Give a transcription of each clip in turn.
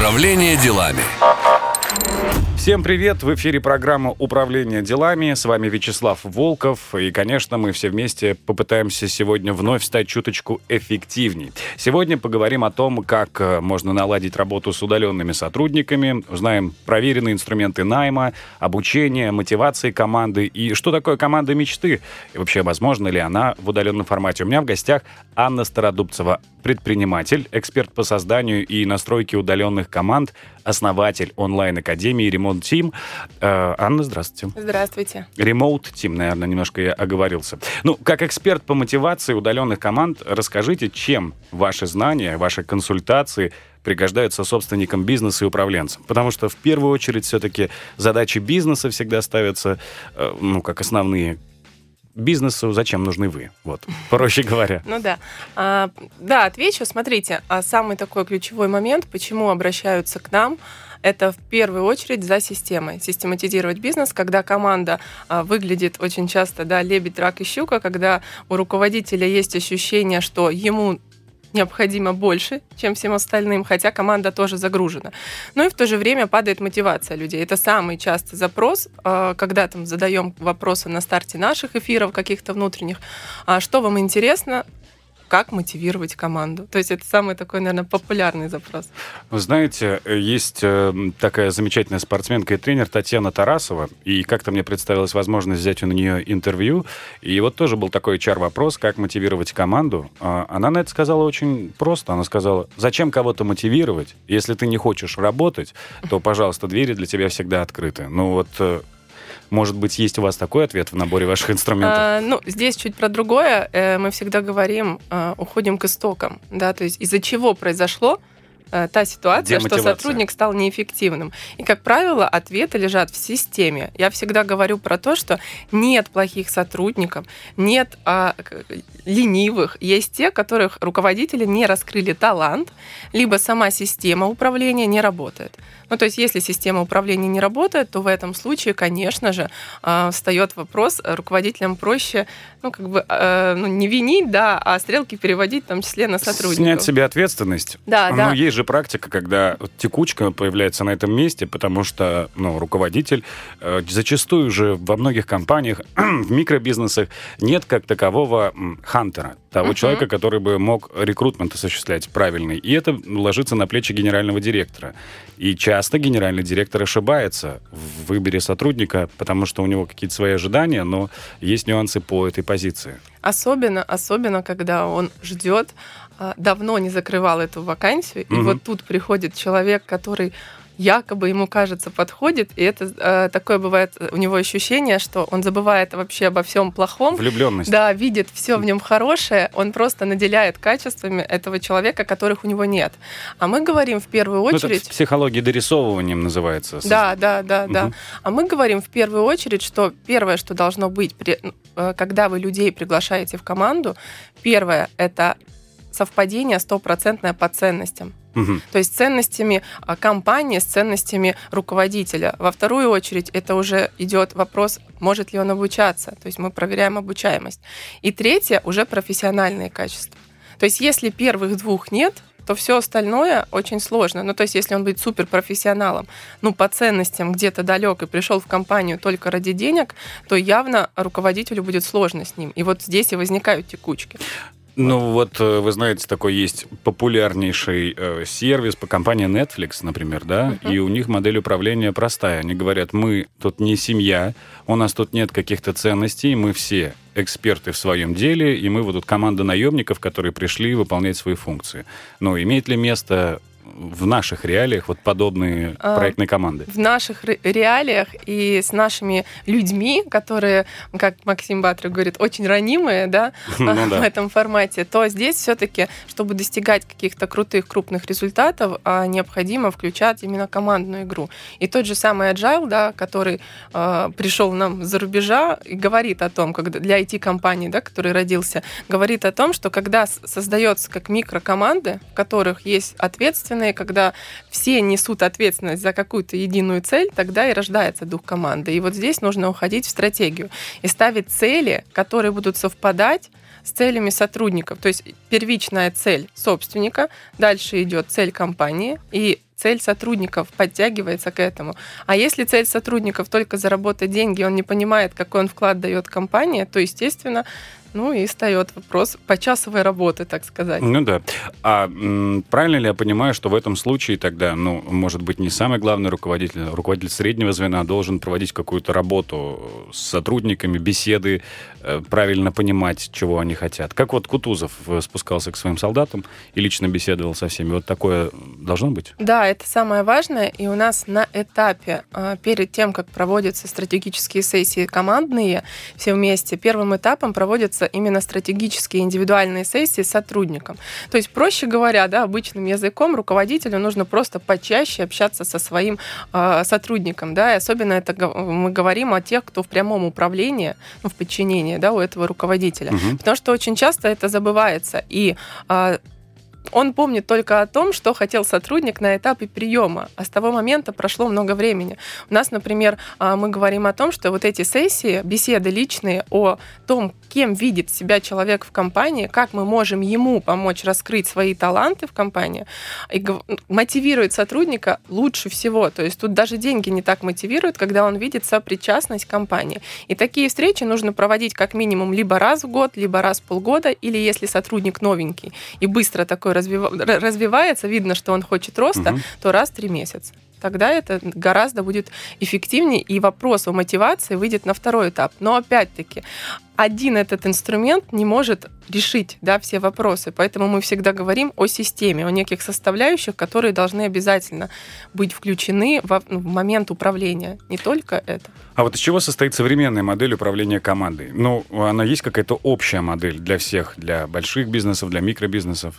Управление делами. Всем привет! В эфире программа «Управление делами». С вами Вячеслав Волков. И, конечно, мы все вместе попытаемся сегодня вновь стать чуточку эффективней. Сегодня поговорим о том, как э, можно наладить работу с удаленными сотрудниками. Узнаем проверенные инструменты найма, обучения, мотивации команды и что такое команда мечты. И вообще, возможно ли она в удаленном формате. У меня в гостях Анна Стародубцева, предприниматель, эксперт по созданию и настройке удаленных команд, основатель онлайн-академии Remote Team. Э, Анна, здравствуйте. Здравствуйте. Remote Team, наверное, немножко я оговорился. Ну, как эксперт по мотивации удаленных команд, расскажите, чем ваши знания, ваши консультации пригождаются собственникам бизнеса и управленцам. Потому что в первую очередь все-таки задачи бизнеса всегда ставятся, э, ну, как основные бизнесу зачем нужны вы? Вот, проще говоря. Ну да. А, да, отвечу. Смотрите, а самый такой ключевой момент, почему обращаются к нам, это в первую очередь за системой. Систематизировать бизнес, когда команда а, выглядит очень часто, да, лебедь, рак и щука, когда у руководителя есть ощущение, что ему необходимо больше, чем всем остальным, хотя команда тоже загружена. Ну и в то же время падает мотивация людей. Это самый частый запрос, а, когда там задаем вопросы на старте наших эфиров каких-то внутренних. А что вам интересно? Как мотивировать команду. То есть это самый такой, наверное, популярный запрос. Вы знаете, есть э, такая замечательная спортсменка и тренер Татьяна Тарасова, и как-то мне представилась возможность взять у нее интервью, и вот тоже был такой чар-вопрос, как мотивировать команду. А, она на это сказала очень просто. Она сказала, зачем кого-то мотивировать? Если ты не хочешь работать, то, пожалуйста, двери для тебя всегда открыты. Ну вот э, может быть, есть у вас такой ответ в наборе ваших инструментов? А, ну, здесь чуть про другое. Э, мы всегда говорим, э, уходим к истокам, да, то есть из-за чего произошло та ситуация, что сотрудник стал неэффективным. И, как правило, ответы лежат в системе. Я всегда говорю про то, что нет плохих сотрудников, нет а, ленивых. Есть те, которых руководители не раскрыли талант, либо сама система управления не работает. Ну, то есть, если система управления не работает, то в этом случае, конечно же, а, встает вопрос, руководителям проще, ну, как бы, э, ну, не винить, да, а стрелки переводить, в том числе на сотрудников. Снять себе ответственность. Да, ну, да. есть же же практика, когда текучка появляется на этом месте, потому что ну, руководитель э, зачастую же во многих компаниях, в микробизнесах нет как такового хантера, того uh-huh. человека, который бы мог рекрутмент осуществлять правильный. И это ложится на плечи генерального директора. И часто генеральный директор ошибается в выборе сотрудника, потому что у него какие-то свои ожидания, но есть нюансы по этой позиции. Особенно, особенно, когда он ждет давно не закрывал эту вакансию, угу. и вот тут приходит человек, который якобы ему кажется подходит, и это э, такое бывает у него ощущение, что он забывает вообще обо всем плохом. Влюбленность. Да, видит все в нем хорошее, он просто наделяет качествами этого человека, которых у него нет. А мы говорим в первую очередь... Ну, это психология дорисовыванием называется. Да, да, да, угу. да. А мы говорим в первую очередь, что первое, что должно быть, при, э, когда вы людей приглашаете в команду, первое это совпадение стопроцентное по ценностям. Угу. То есть ценностями а, компании с ценностями руководителя. Во вторую очередь это уже идет вопрос, может ли он обучаться. То есть мы проверяем обучаемость. И третье уже профессиональные качества. То есть если первых двух нет, то все остальное очень сложно. Ну, то есть, если он будет суперпрофессионалом, ну, по ценностям где-то далек и пришел в компанию только ради денег, то явно руководителю будет сложно с ним. И вот здесь и возникают текучки. Ну вот, э, вы знаете, такой есть популярнейший э, сервис по компании Netflix, например, да, uh-huh. и у них модель управления простая. Они говорят, мы тут не семья, у нас тут нет каких-то ценностей, мы все эксперты в своем деле, и мы вот тут команда наемников, которые пришли выполнять свои функции. Но имеет ли место в наших реалиях вот подобные а, проектные команды? В наших реалиях и с нашими людьми, которые, как Максим Батры говорит, очень ранимые, да, ну, в этом формате, то здесь все-таки, чтобы достигать каких-то крутых, крупных результатов, а, необходимо включать именно командную игру. И тот же самый Agile, да, который э, пришел нам за рубежа и говорит о том, когда для IT-компаний, да, который родился, говорит о том, что когда создается как микрокоманды, в которых есть ответственность, ответственные, когда все несут ответственность за какую-то единую цель, тогда и рождается дух команды. И вот здесь нужно уходить в стратегию и ставить цели, которые будут совпадать с целями сотрудников. То есть первичная цель собственника, дальше идет цель компании, и цель сотрудников подтягивается к этому. А если цель сотрудников только заработать деньги, он не понимает, какой он вклад дает компания, то, естественно, ну и встает вопрос почасовой работы, так сказать. Ну да. А правильно ли я понимаю, что в этом случае тогда, ну, может быть, не самый главный руководитель, а руководитель среднего звена должен проводить какую-то работу с сотрудниками, беседы, э, правильно понимать, чего они хотят. Как вот Кутузов э, спускался к своим солдатам и лично беседовал со всеми. Вот такое должно быть? Да, это самое важное. И у нас на этапе, э, перед тем, как проводятся стратегические сессии командные, все вместе, первым этапом проводятся проводятся именно стратегические индивидуальные сессии с сотрудником. То есть, проще говоря, да, обычным языком руководителю нужно просто почаще общаться со своим э, сотрудником, да, и особенно это мы говорим о тех, кто в прямом управлении, ну, в подчинении, да, у этого руководителя, угу. потому что очень часто это забывается и э, он помнит только о том, что хотел сотрудник на этапе приема, а с того момента прошло много времени. У нас, например, а, мы говорим о том, что вот эти сессии, беседы личные о том, кем видит себя человек в компании, как мы можем ему помочь раскрыть свои таланты в компании, и мотивирует сотрудника лучше всего. То есть тут даже деньги не так мотивируют, когда он видит сопричастность компании. И такие встречи нужно проводить как минимум либо раз в год, либо раз в полгода, или если сотрудник новенький и быстро такой развивается, видно, что он хочет роста, угу. то раз в три месяца тогда это гораздо будет эффективнее, и вопрос о мотивации выйдет на второй этап. Но опять-таки, один этот инструмент не может решить да, все вопросы. Поэтому мы всегда говорим о системе, о неких составляющих, которые должны обязательно быть включены в, ну, в момент управления. Не только это. А вот из чего состоит современная модель управления командой? Ну, она есть какая-то общая модель для всех, для больших бизнесов, для микробизнесов?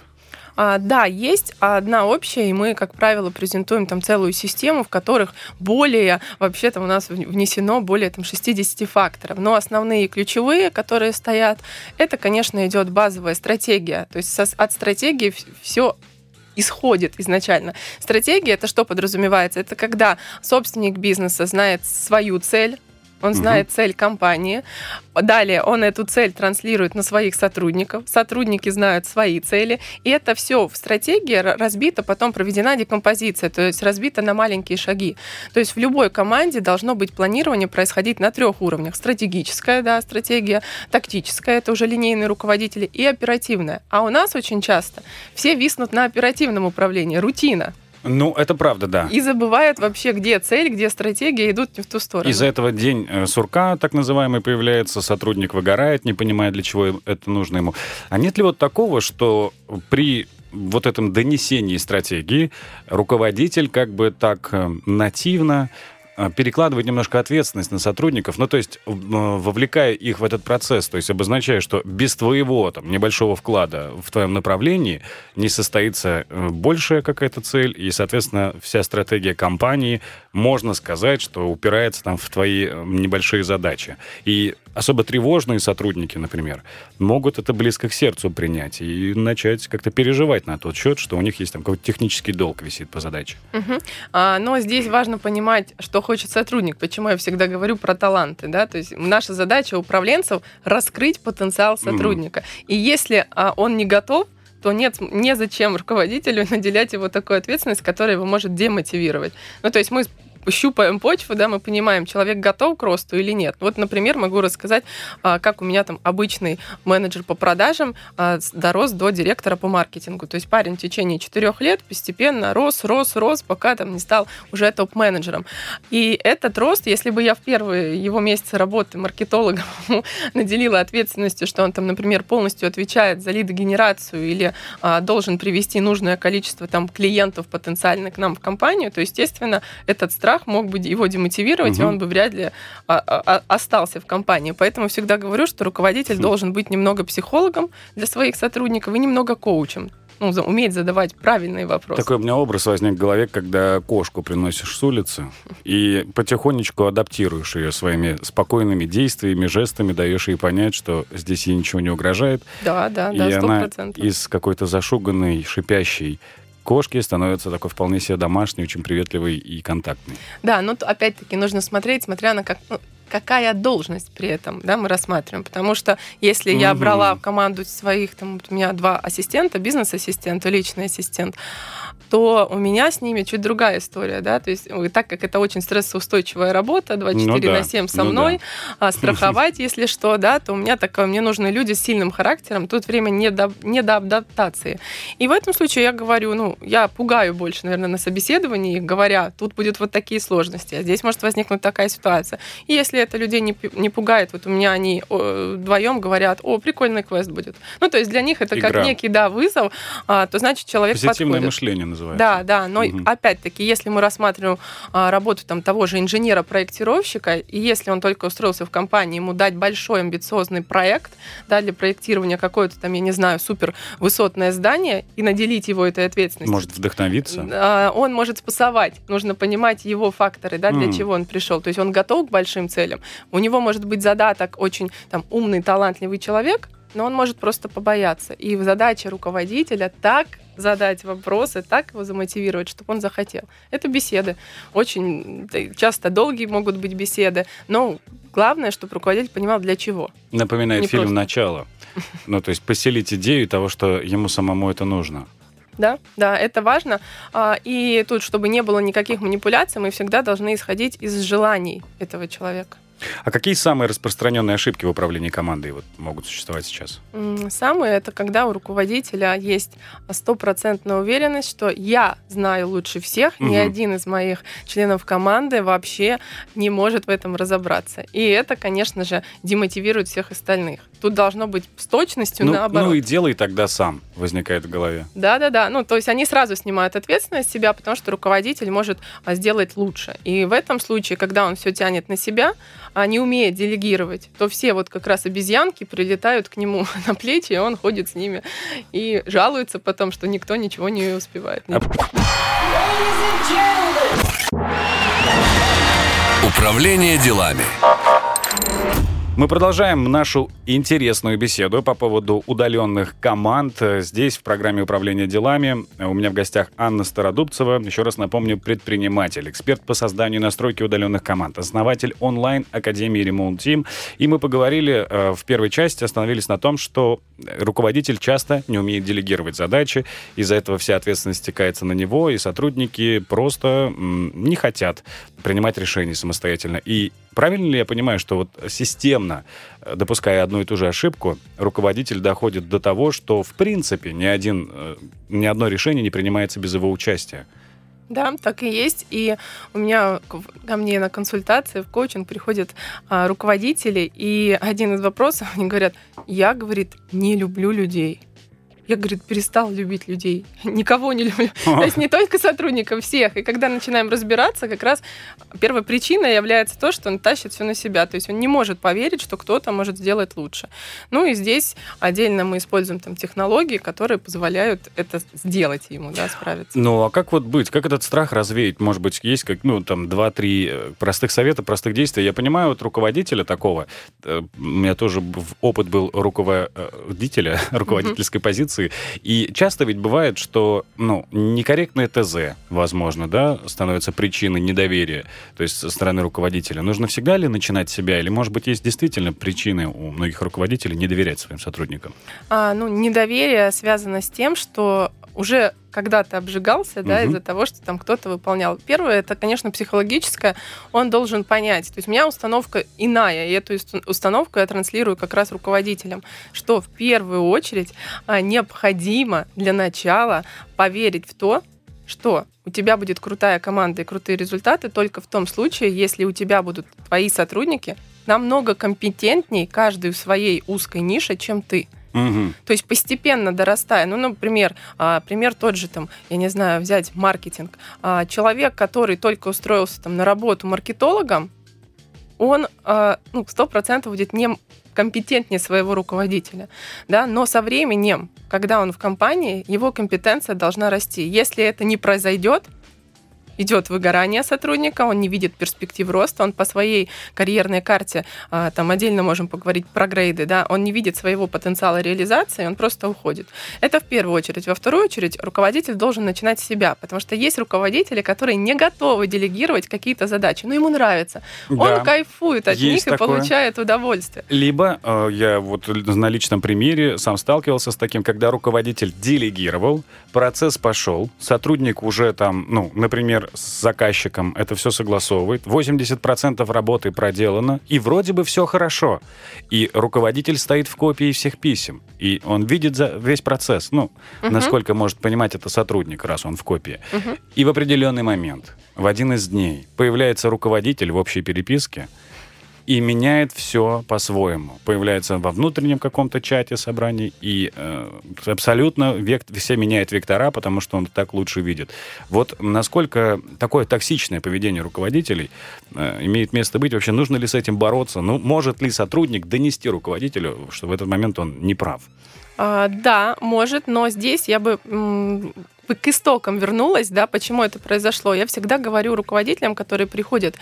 А, да, есть одна общая, и мы, как правило, презентуем там целую систему, в которых более, вообще-то у нас внесено более там 60 факторов. Но основные ключевые, которые стоят, это, конечно, идет базовая стратегия. То есть от стратегии все исходит изначально. Стратегия это что подразумевается? Это когда собственник бизнеса знает свою цель, он знает угу. цель компании. Далее он эту цель транслирует на своих сотрудников. Сотрудники знают свои цели. И это все в стратегии разбито, потом проведена декомпозиция, то есть разбито на маленькие шаги. То есть в любой команде должно быть планирование происходить на трех уровнях. Стратегическая, да, стратегия, тактическая, это уже линейные руководители, и оперативная. А у нас очень часто все виснут на оперативном управлении, рутина. Ну, это правда, да. И забывают вообще, где цель, где стратегия, идут не в ту сторону. Из-за этого день э, сурка, так называемый, появляется, сотрудник выгорает, не понимая, для чего это нужно ему. А нет ли вот такого, что при вот этом донесении стратегии руководитель как бы так э, нативно перекладывать немножко ответственность на сотрудников, ну, то есть вовлекая их в этот процесс, то есть обозначая, что без твоего там небольшого вклада в твоем направлении не состоится э, большая какая-то цель, и, соответственно, вся стратегия компании, можно сказать, что упирается там в твои э, небольшие задачи. И особо тревожные сотрудники, например, могут это близко к сердцу принять и начать как-то переживать на тот счет, что у них есть там какой-то технический долг висит по задаче. Угу. А, но здесь важно понимать, что хочет сотрудник. Почему я всегда говорю про таланты, да? То есть наша задача управленцев раскрыть потенциал сотрудника. Угу. И если а, он не готов, то нет, незачем руководителю наделять его такой ответственность, которая его может демотивировать. Ну, то есть мы щупаем почву, да, мы понимаем, человек готов к росту или нет. Вот, например, могу рассказать, а, как у меня там обычный менеджер по продажам а, дорос до директора по маркетингу. То есть парень в течение четырех лет постепенно рос, рос, рос, пока там не стал уже топ-менеджером. И этот рост, если бы я в первые его месяцы работы маркетологом наделила ответственностью, что он там, например, полностью отвечает за лидогенерацию или а, должен привести нужное количество там клиентов потенциально к нам в компанию, то, естественно, этот страх страх мог бы его демотивировать, угу. и он бы вряд ли а, а, а, остался в компании. Поэтому всегда говорю, что руководитель хм. должен быть немного психологом для своих сотрудников и немного коучем ну, уметь задавать правильные вопросы. Такой у меня образ возник в голове, когда кошку приносишь с улицы и потихонечку адаптируешь ее своими спокойными действиями, жестами, даешь ей понять, что здесь ей ничего не угрожает. Да, да, и да, 100%. она из какой-то зашуганной, шипящей кошки становятся такой вполне себе домашней, очень приветливой и контактной. Да, но опять-таки нужно смотреть, смотря на как... Ну, какая должность при этом, да, мы рассматриваем. Потому что если я брала в команду своих, там, у меня два ассистента, бизнес-ассистент и личный ассистент, то у меня с ними чуть другая история, да, то есть так как это очень стрессоустойчивая работа, 24 ну, да. на 7 со ну, мной, да. а, страховать, если что, да, то у меня такое, мне нужны люди с сильным характером, тут время не до, не до адаптации. И в этом случае я говорю, ну, я пугаю больше, наверное, на собеседовании, говоря, тут будут вот такие сложности, а здесь может возникнуть такая ситуация. И если это людей не, не пугает, вот у меня они вдвоем говорят, о, прикольный квест будет. Ну, то есть для них это Игра. как некий, да, вызов, а, то значит человек Позитивное подходит. мышление называется называется. Да, да, но угу. опять-таки, если мы рассматриваем а, работу там того же инженера-проектировщика, и если он только устроился в компании, ему дать большой амбициозный проект, да, для проектирования какое-то там, я не знаю, супер высотное здание и наделить его этой ответственностью. Может вдохновиться? А, он может спасовать. Нужно понимать его факторы, да, для mm. чего он пришел. То есть он готов к большим целям. У него может быть задаток очень там умный, талантливый человек, но он может просто побояться. И задача руководителя так задать вопросы, так его замотивировать, чтобы он захотел. Это беседы. Очень часто долгие могут быть беседы, но главное, чтобы руководитель понимал, для чего. Напоминает Не фильм просто... «Начало». Ну, то есть поселить идею того, что ему самому это нужно. Да, да, это важно. А, и тут, чтобы не было никаких манипуляций, мы всегда должны исходить из желаний этого человека. А какие самые распространенные ошибки в управлении командой вот, могут существовать сейчас? Самые это когда у руководителя есть стопроцентная уверенность, что я знаю лучше всех, угу. ни один из моих членов команды вообще не может в этом разобраться. И это, конечно же, демотивирует всех остальных. Тут должно быть с точностью ну, наоборот. Ну и делай тогда сам, возникает в голове. Да-да-да. Ну, то есть они сразу снимают ответственность с себя, потому что руководитель может а, сделать лучше. И в этом случае, когда он все тянет на себя, а не умеет делегировать, то все вот как раз обезьянки прилетают к нему на плечи, и он ходит с ними и жалуется потом, что никто ничего не успевает. Управление делами. Мы продолжаем нашу интересную беседу по поводу удаленных команд. Здесь, в программе управления делами, у меня в гостях Анна Стародубцева. Еще раз напомню, предприниматель, эксперт по созданию и настройке удаленных команд, основатель онлайн-академии Remote Team. И мы поговорили э, в первой части, остановились на том, что руководитель часто не умеет делегировать задачи, из-за этого вся ответственность стекается на него, и сотрудники просто не хотят принимать решения самостоятельно. И правильно ли я понимаю, что вот системно, э, допуская одну и ту же ошибку, руководитель доходит до того, что в принципе ни, один, э, ни одно решение не принимается без его участия? Да, так и есть. И у меня ко мне на консультации, в коучинг приходят а, руководители, и один из вопросов, они говорят, я, говорит, не люблю людей. Я, говорит, перестал любить людей. Никого не люблю. То есть не только сотрудников, всех. И когда начинаем разбираться, как раз первая причина является то, что он тащит все на себя. То есть он не может поверить, что кто-то может сделать лучше. Ну и здесь отдельно мы используем там технологии, которые позволяют это сделать ему, да, справиться. Ну а как вот быть? Как этот страх развеять? Может быть, есть как, ну, там, два-три э, простых совета, простых действий. Я понимаю, вот руководителя такого, э, у меня тоже опыт был руководителя, руководительской позиции, позиции. И часто ведь бывает, что ну, некорректное ТЗ, возможно, да, становится причиной недоверия, то есть со стороны руководителя. Нужно всегда ли начинать себя, или, может быть, есть действительно причины у многих руководителей не доверять своим сотрудникам? А, ну, недоверие связано с тем, что уже когда-то обжигался, да, угу. из-за того, что там кто-то выполнял. Первое, это, конечно, психологическое. Он должен понять. То есть у меня установка иная, и эту установку я транслирую как раз руководителям, что в первую очередь а, необходимо для начала поверить в то, что у тебя будет крутая команда и крутые результаты только в том случае, если у тебя будут твои сотрудники намного компетентнее, каждый в своей узкой нише, чем ты. Угу. То есть постепенно дорастая. Ну, например, а, пример тот же, там, я не знаю, взять маркетинг. А, человек, который только устроился там, на работу маркетологом, он а, ну, 100% будет не компетентнее своего руководителя. Да? Но со временем, когда он в компании, его компетенция должна расти. Если это не произойдет, идет выгорание сотрудника, он не видит перспектив роста, он по своей карьерной карте, а, там отдельно можем поговорить про грейды, да, он не видит своего потенциала реализации, он просто уходит. Это в первую очередь. Во вторую очередь, руководитель должен начинать с себя, потому что есть руководители, которые не готовы делегировать какие-то задачи, но ему нравится. Да. Он кайфует от них такое. и получает удовольствие. Либо э, я вот на личном примере сам сталкивался с таким, когда руководитель делегировал, процесс пошел, сотрудник уже там, ну, например, с заказчиком это все согласовывает, 80% работы проделано, и вроде бы все хорошо. И руководитель стоит в копии всех писем, и он видит за весь процесс, ну, угу. насколько может понимать это сотрудник, раз он в копии. Угу. И в определенный момент, в один из дней, появляется руководитель в общей переписке, и меняет все по-своему. Появляется во внутреннем каком-то чате собраний, и э, абсолютно век, все меняет вектора, потому что он так лучше видит. Вот насколько такое токсичное поведение руководителей э, имеет место быть, вообще нужно ли с этим бороться? Ну, может ли сотрудник донести руководителю, что в этот момент он не прав? А, да, может, но здесь я бы к истокам вернулась, да, почему это произошло. Я всегда говорю руководителям, которые приходят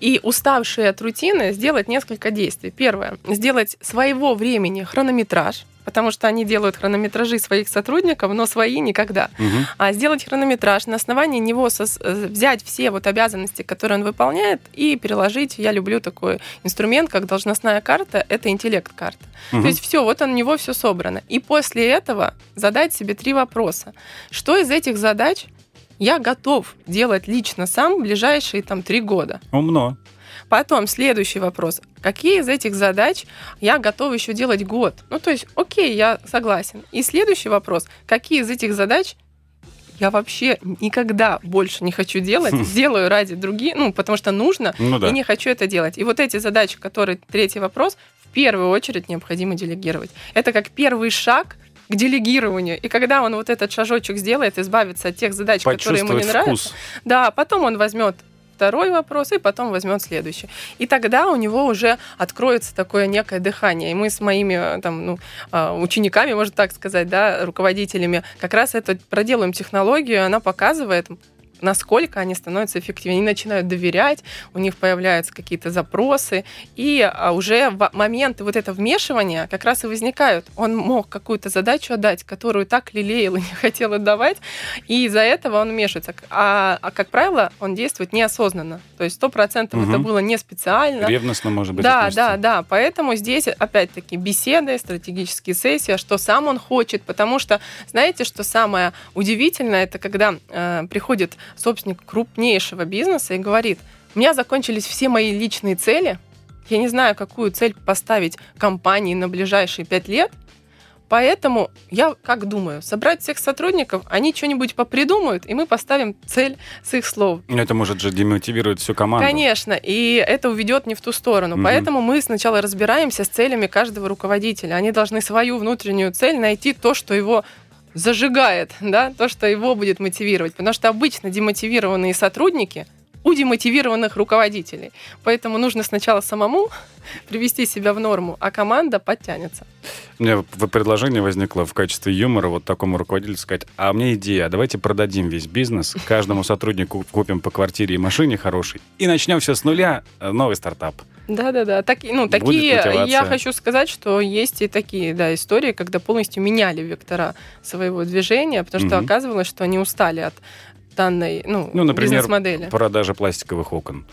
и уставшие от рутины, сделать несколько действий. Первое, сделать своего времени хронометраж, потому что они делают хронометражи своих сотрудников, но свои никогда. Угу. А сделать хронометраж, на основании него э, взять все вот обязанности, которые он выполняет, и переложить. Я люблю такой инструмент, как должностная карта, это интеллект-карта. Угу. То есть все, вот у него все собрано. И после этого задать себе три вопроса. Что из этих задач я готов делать лично сам в ближайшие там три года? Умно. Потом следующий вопрос. Какие из этих задач я готов еще делать год? Ну, то есть, окей, я согласен. И следующий вопрос. Какие из этих задач я вообще никогда больше не хочу делать, сделаю ради других, ну, потому что нужно, ну, да. и не хочу это делать. И вот эти задачи, которые, третий вопрос, в первую очередь необходимо делегировать. Это как первый шаг к делегированию. И когда он вот этот шажочек сделает, избавится от тех задач, которые ему не вкус. нравятся, да, потом он возьмет второй вопрос, и потом возьмет следующий. И тогда у него уже откроется такое некое дыхание. И мы с моими там, ну, а, учениками, можно так сказать, да, руководителями, как раз это проделаем технологию, она показывает, насколько они становятся эффективнее. Они начинают доверять, у них появляются какие-то запросы, и а, уже в моменты вот этого вмешивания как раз и возникают. Он мог какую-то задачу отдать, которую так лелеял и не хотел отдавать, и из-за этого он вмешивается. А, а как правило, он действует неосознанно. То есть сто процентов угу. это было не специально. Ревностно, может быть, Да, относится. да, да. Поэтому здесь, опять-таки, беседы, стратегические сессии, а что сам он хочет, потому что, знаете, что самое удивительное, это когда э, приходит собственник крупнейшего бизнеса и говорит, у меня закончились все мои личные цели, я не знаю, какую цель поставить компании на ближайшие пять лет, Поэтому я как думаю, собрать всех сотрудников, они что-нибудь попридумают, и мы поставим цель с их слов. Но это может же демотивировать всю команду. Конечно, и это уведет не в ту сторону. Угу. Поэтому мы сначала разбираемся с целями каждого руководителя. Они должны свою внутреннюю цель найти то, что его зажигает, да, то, что его будет мотивировать. Потому что обычно демотивированные сотрудники у демотивированных руководителей. Поэтому нужно сначала самому привести себя в норму, а команда подтянется. У меня предложение возникло в качестве юмора вот такому руководителю сказать, а мне идея, а давайте продадим весь бизнес, каждому сотруднику купим по квартире и машине хорошей, и начнем все с нуля, э, новый стартап. Да-да-да. Так, ну, такие, я хочу сказать, что есть и такие да, истории, когда полностью меняли вектора своего движения, потому что угу. оказывалось, что они устали от данной ну, ну например, бизнес-модели. продажа пластиковых окон.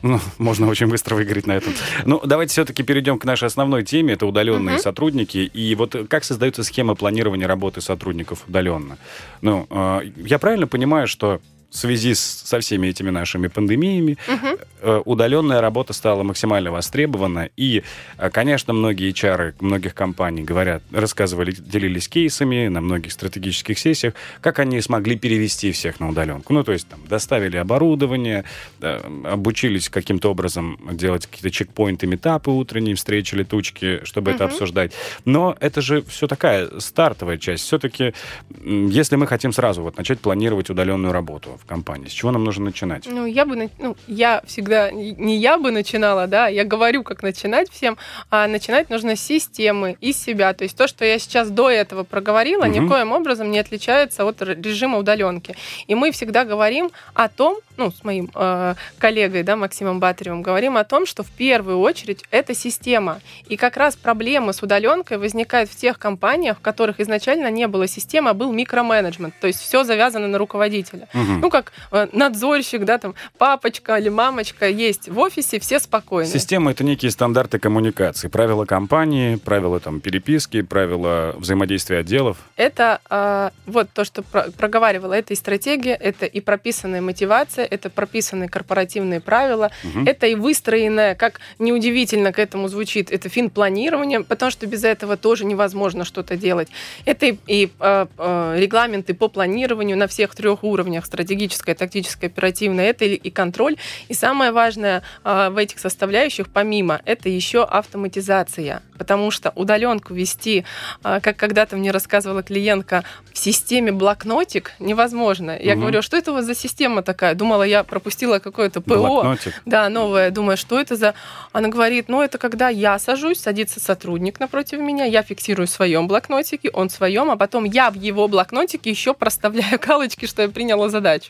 Ну, можно очень быстро выиграть на этом. Ну, давайте все-таки перейдем к нашей основной теме. Это удаленные uh-huh. сотрудники. И вот как создается схема планирования работы сотрудников удаленно? Ну, э, я правильно понимаю, что в связи с, со всеми этими нашими пандемиями угу. удаленная работа стала максимально востребована. И, э, конечно, многие HR многих компаний говорят, рассказывали, делились кейсами на многих стратегических сессиях, как они смогли перевести всех на удаленку. Ну, то есть там доставили оборудование, обучились каким-то образом делать какие-то чекпоинты, метапы, утренние встречи, летучки, чтобы угу. это обсуждать. Но это же все такая стартовая часть. Все-таки, если мы хотим сразу вот начать планировать удаленную работу, в компании? С чего нам нужно начинать? Ну, я бы, ну, я всегда, не я бы начинала, да, я говорю, как начинать всем, а начинать нужно с системы, из себя. То есть то, что я сейчас до этого проговорила, угу. никоим образом не отличается от режима удаленки. И мы всегда говорим о том, ну, с моим э, коллегой, да, Максимом Батаревым, говорим о том, что в первую очередь это система. И как раз проблемы с удаленкой возникают в тех компаниях, в которых изначально не было системы, а был микроменеджмент. То есть все завязано на руководителя. Угу. Ну, как э, надзорщик, да, там, папочка или мамочка есть в офисе, все спокойны. Система — это некие стандарты коммуникации, правила компании, правила там переписки, правила взаимодействия отделов. Это э, вот то, что про проговаривала, это и стратегия, это и прописанная мотивация, это прописанные корпоративные правила, угу. это и выстроенное, как неудивительно к этому звучит, это финпланирование, потому что без этого тоже невозможно что-то делать. Это и, и э, э, регламенты по планированию на всех трех уровнях, стратегическое, тактическое, оперативное, это и, контроль. И самое важное э, в этих составляющих, помимо, это еще автоматизация, потому что удаленку вести, э, как когда-то мне рассказывала клиентка, в системе блокнотик невозможно. Я угу. говорю, «А что это у вас за система такая? Думала, думала, я пропустила какое-то ПО. Блокнотик. Да, новое. Думаю, что это за... Она говорит, ну, это когда я сажусь, садится сотрудник напротив меня, я фиксирую в своем блокнотике, он в своем, а потом я в его блокнотике еще проставляю галочки, что я приняла задачу.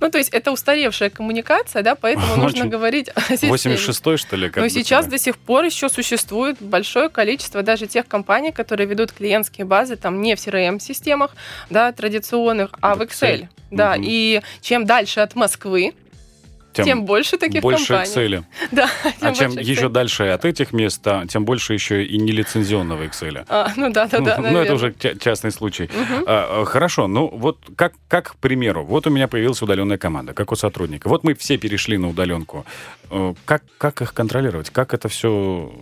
Ну, то есть это устаревшая коммуникация, да, поэтому Очень... нужно говорить о 86-й, что ли? Но сейчас до сих пор еще существует большое количество даже тех компаний, которые ведут клиентские базы там не в CRM-системах, да, традиционных, а в Excel. Excel. Да, угу. и чем дальше от Москвы, тем, тем больше таких больше компаний. Excel. Да, а чем еще дальше от этих мест, тем больше еще и нелицензионного Excel. А, ну да, да, да. Ну, это уже частный случай. Угу. А, хорошо, ну вот как, как, к примеру, вот у меня появилась удаленная команда, как у сотрудника. Вот мы все перешли на удаленку. Э, как, как их контролировать? Как это все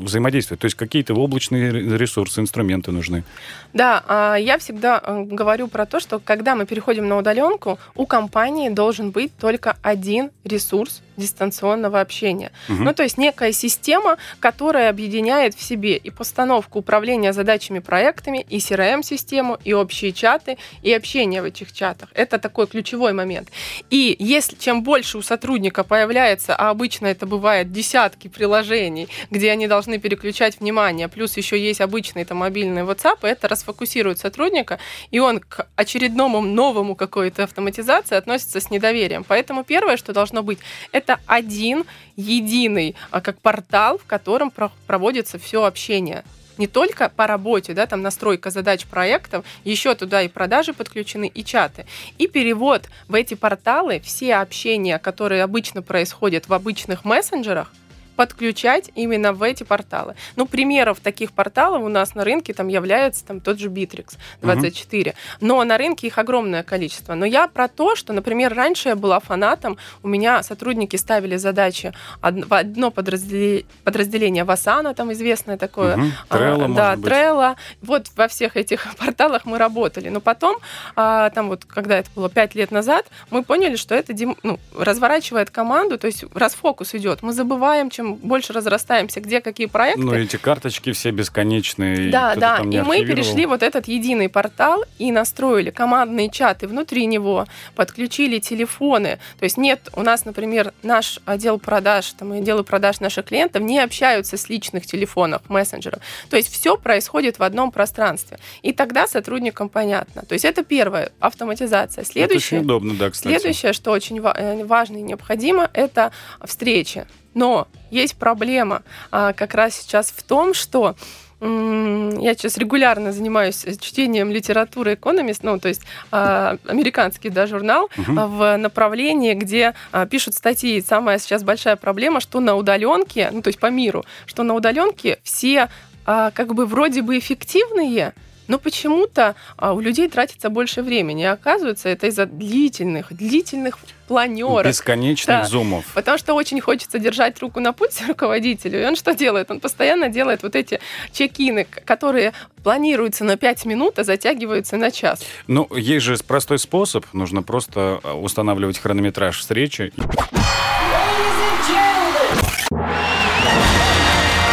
взаимодействовать? То есть какие-то облачные ресурсы, инструменты нужны? Да, а, я всегда э, говорю про то, что когда мы переходим на удаленку, у компании должен быть только один ресурс дистанционного общения. Угу. Ну, то есть некая система, которая объединяет в себе и постановку управления задачами, проектами, и CRM-систему, и общие чаты, и общение в этих чатах. Это такой ключевой момент. И если чем больше у сотрудника появляется, а обычно это бывает десятки приложений, где они должны переключать внимание, плюс еще есть обычный там мобильный WhatsApp, это расфокусирует сотрудника, и он к очередному новому какой-то автоматизации относится с недоверием. Поэтому первое, что должно быть, это один единый, а, как портал, в котором проводится все общение не только по работе, да, там настройка задач проектов, еще туда и продажи подключены, и чаты. И перевод в эти порталы, все общения, которые обычно происходят в обычных мессенджерах, подключать именно в эти порталы. Ну, примеров таких порталов у нас на рынке там является там тот же Bittrex 24. Угу. Но на рынке их огромное количество. Но я про то, что, например, раньше я была фанатом, у меня сотрудники ставили задачи в одно подразделение, подразделение Васана, там известное такое. Угу. Trello, а, да, Trello. Вот во всех этих порталах мы работали. Но потом, а, там вот, когда это было 5 лет назад, мы поняли, что это ну, разворачивает команду, то есть расфокус идет. Мы забываем, чем больше разрастаемся, где какие проекты. Ну, эти карточки все бесконечные. Да, да. И мы перешли вот этот единый портал и настроили командные чаты внутри него, подключили телефоны. То есть нет, у нас, например, наш отдел продаж, там, отделы продаж наших клиентов не общаются с личных телефонов, мессенджеров. То есть все происходит в одном пространстве. И тогда сотрудникам понятно. То есть это первое, автоматизация. Следующее, это очень удобно, да, кстати. Следующее, что очень э, важно и необходимо, это встречи. Но есть проблема а, как раз сейчас в том, что я сейчас регулярно занимаюсь чтением литературы Economist, ну, то есть э, американский да, журнал, угу. в направлении, где э, пишут статьи. самая сейчас большая проблема, что на удаленке, ну, то есть по миру, что на удаленке все э, как бы вроде бы эффективные, но почему-то а, у людей тратится больше времени. И оказывается, это из-за длительных, длительных планеров. Бесконечных да. зумов. Потому что очень хочется держать руку на пульсе руководителю. И он что делает? Он постоянно делает вот эти чекины, которые планируются на 5 минут, а затягиваются на час. Ну, есть же простой способ. Нужно просто а, устанавливать хронометраж встречи.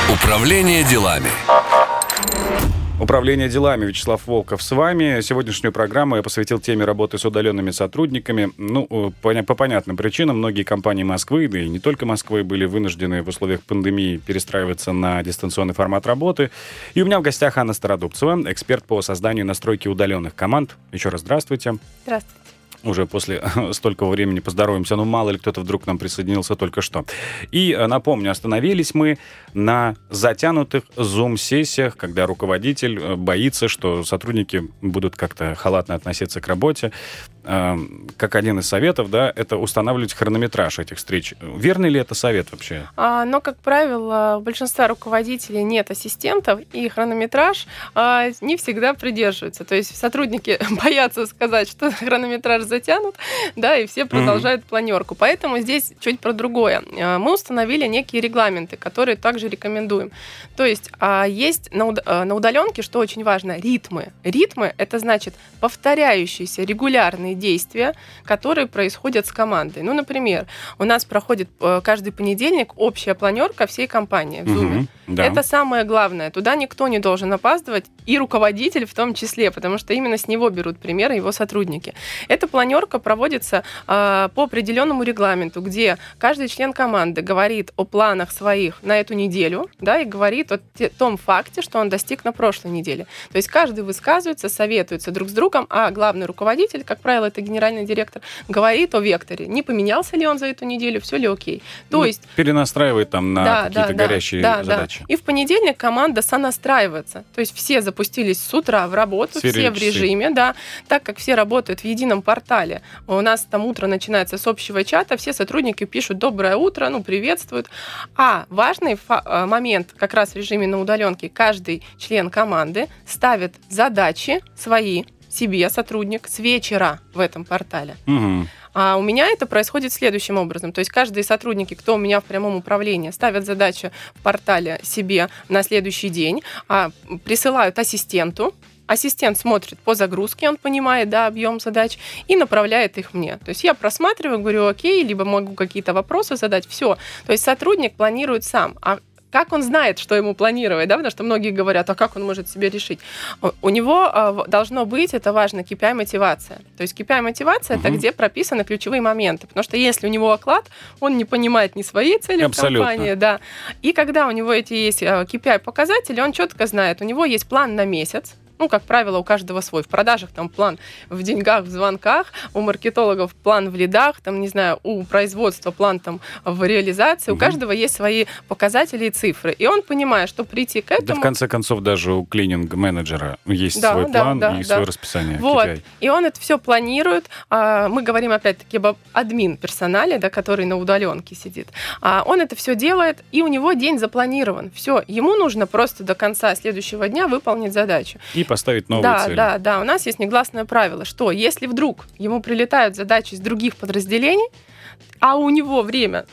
Управление делами. Управление делами Вячеслав Волков с вами. Сегодняшнюю программу я посвятил теме работы с удаленными сотрудниками. Ну, э, по, по понятным причинам, многие компании Москвы, да и не только Москвы, были вынуждены в условиях пандемии перестраиваться на дистанционный формат работы. И у меня в гостях Анна Стародубцева, эксперт по созданию и настройке удаленных команд. Еще раз здравствуйте. Здравствуйте уже после столько времени поздороваемся, но мало ли кто-то вдруг к нам присоединился только что. И э, напомню, остановились мы на затянутых зум-сессиях, когда руководитель э, боится, что сотрудники будут как-то халатно относиться к работе. Эм, как один из советов, да, это устанавливать хронометраж этих встреч. Верный ли это совет вообще? А, но, как правило, у большинства руководителей нет ассистентов, и хронометраж а, не всегда придерживается. То есть сотрудники боятся сказать, что хронометраж затянут, да, и все продолжают mm-hmm. планерку. Поэтому здесь чуть про другое. А, мы установили некие регламенты, которые также рекомендуем. То есть а, есть на, а, на удаленке, что очень важно, ритмы. Ритмы — это значит повторяющиеся регулярные действия, которые происходят с командой. Ну, например, у нас проходит э, каждый понедельник общая планерка всей компании в Zoom. Угу, да. Это самое главное. Туда никто не должен опаздывать, и руководитель в том числе, потому что именно с него берут примеры его сотрудники. Эта планерка проводится э, по определенному регламенту, где каждый член команды говорит о планах своих на эту неделю, да, и говорит о том факте, что он достиг на прошлой неделе. То есть каждый высказывается, советуется друг с другом, а главный руководитель, как правило, это генеральный директор, говорит о векторе. Не поменялся ли он за эту неделю, все ли окей. То ну, есть... Перенастраивает там на да, какие-то да, горящие да, задачи. Да. И в понедельник команда сонастраивается. То есть все запустились с утра в работу, Сферили все в режиме, да. Так как все работают в едином портале, у нас там утро начинается с общего чата, все сотрудники пишут «доброе утро», ну, приветствуют. А важный э, момент как раз в режиме на удаленке, каждый член команды ставит задачи свои себе сотрудник с вечера в этом портале. Угу. А у меня это происходит следующим образом. То есть каждый сотрудники, кто у меня в прямом управлении, ставят задачу в портале себе на следующий день, а, присылают ассистенту, Ассистент смотрит по загрузке, он понимает, да, объем задач и направляет их мне. То есть я просматриваю, говорю, окей, либо могу какие-то вопросы задать, все. То есть сотрудник планирует сам, а как он знает, что ему планировать, да, потому что многие говорят, а как он может себе решить? У него а, должно быть, это важно, KPI-мотивация. То есть KPI-мотивация угу. это где прописаны ключевые моменты, потому что если у него оклад, он не понимает ни своей цели Абсолютно. в компании, да. И когда у него эти есть KPI-показатели, а, он четко знает, у него есть план на месяц, ну, как правило, у каждого свой. В продажах там план в деньгах, в звонках, у маркетологов план в лидах, там, не знаю, у производства план там в реализации. Угу. У каждого есть свои показатели и цифры. И он понимает, что прийти к этому... Да, в конце концов, даже у клининг-менеджера есть да, свой да, план да, и да. свое расписание. Вот. KPI. И он это все планирует. А, мы говорим, опять-таки, об админ-персонале, да, который на удаленке сидит. А, он это все делает, и у него день запланирован. Все, ему нужно просто до конца следующего дня выполнить задачу. И поставить новые да, цели. Да, да, У нас есть негласное правило, что если вдруг ему прилетают задачи из других подразделений, а у него время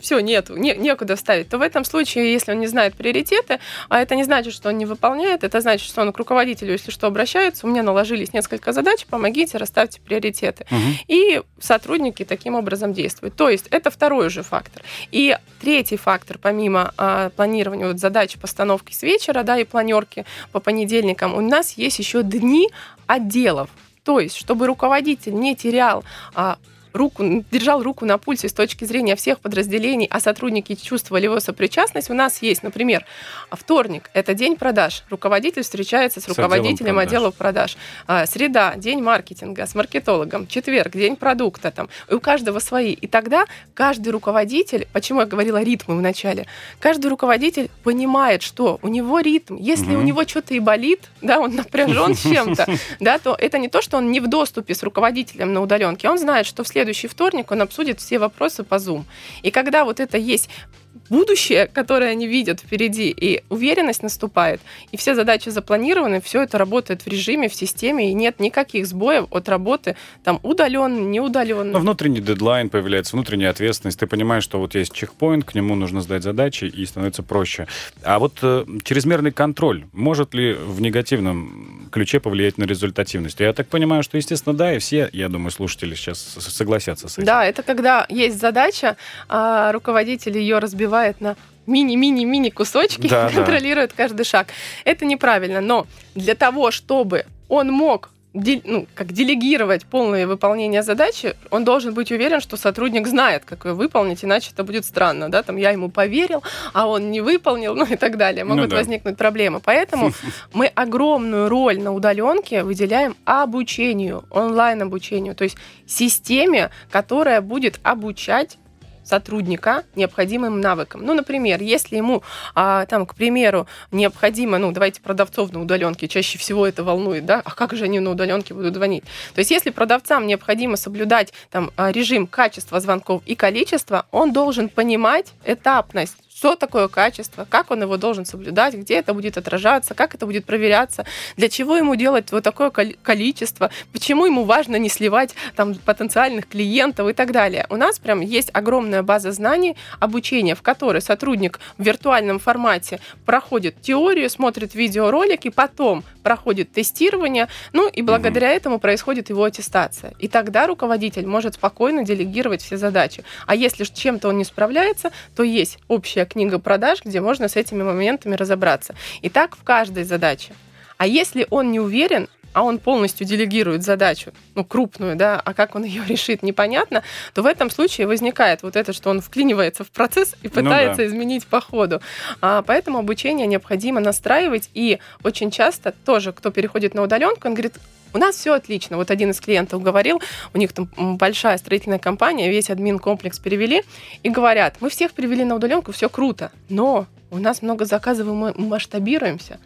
все, нету, не, некуда ставить, то в этом случае, если он не знает приоритеты, а это не значит, что он не выполняет, это значит, что он к руководителю, если что, обращается, у меня наложились несколько задач, помогите, расставьте приоритеты. Угу. И сотрудники таким образом действуют. То есть это второй уже фактор. И третий фактор, помимо а, планирования вот, задач постановки с вечера, да, и планерки по понедельникам, у нас есть еще дни отделов. То есть, чтобы руководитель не терял а, руку, держал руку на пульсе с точки зрения всех подразделений, а сотрудники чувствовали его сопричастность, у нас есть, например, вторник – это день продаж. Руководитель встречается с, с руководителем отделов продаж. А, среда – день маркетинга с маркетологом. Четверг – день продукта. Там. И у каждого свои. И тогда каждый руководитель, почему я говорила ритмы в начале, каждый руководитель понимает, что у него ритм. Если угу. у него что-то и болит, да, он напряжен чем-то, да, то это не то, что он не в доступе с руководителем на удаленке. Он знает, что в следующий вторник он обсудит все вопросы по Zoom. И когда вот это есть будущее, которое они видят впереди, и уверенность наступает, и все задачи запланированы, все это работает в режиме, в системе, и нет никаких сбоев от работы там удаленно, не удаленно. Но внутренний дедлайн появляется, внутренняя ответственность. Ты понимаешь, что вот есть чекпоинт, к нему нужно сдать задачи, и становится проще. А вот э, чрезмерный контроль может ли в негативном ключе повлиять на результативность? Я так понимаю, что, естественно, да, и все, я думаю, слушатели сейчас согласятся с этим. Да, это когда есть задача, а руководитель ее разбивает на мини-мини-мини кусочки, да, контролирует да. каждый шаг. Это неправильно, но для того, чтобы он мог ну, как делегировать полное выполнение задачи, он должен быть уверен, что сотрудник знает, как ее выполнить, иначе это будет странно, да, там я ему поверил, а он не выполнил, ну и так далее. Могут ну, да. возникнуть проблемы. Поэтому мы огромную роль на удаленке выделяем обучению, онлайн-обучению, то есть системе, которая будет обучать сотрудника необходимым навыкам. Ну, например, если ему, а, там, к примеру, необходимо, ну, давайте продавцов на удаленке, чаще всего это волнует, да, а как же они на удаленке будут звонить? То есть, если продавцам необходимо соблюдать там а, режим качества звонков и количества, он должен понимать этапность что такое качество, как он его должен соблюдать, где это будет отражаться, как это будет проверяться, для чего ему делать вот такое количество, почему ему важно не сливать там потенциальных клиентов и так далее. У нас прям есть огромная база знаний обучения, в которой сотрудник в виртуальном формате проходит теорию, смотрит видеоролики, потом проходит тестирование, ну и благодаря mm-hmm. этому происходит его аттестация. И тогда руководитель может спокойно делегировать все задачи. А если чем-то он не справляется, то есть общая книга продаж, где можно с этими моментами разобраться. И так в каждой задаче. А если он не уверен, а он полностью делегирует задачу, ну, крупную, да, а как он ее решит, непонятно, то в этом случае возникает вот это, что он вклинивается в процесс и пытается ну, да. изменить по ходу. А, поэтому обучение необходимо настраивать, и очень часто тоже, кто переходит на удаленку, он говорит, у нас все отлично. Вот один из клиентов говорил, у них там большая строительная компания, весь админ комплекс перевели, и говорят, мы всех перевели на удаленку, все круто, но у нас много заказов, мы масштабируемся,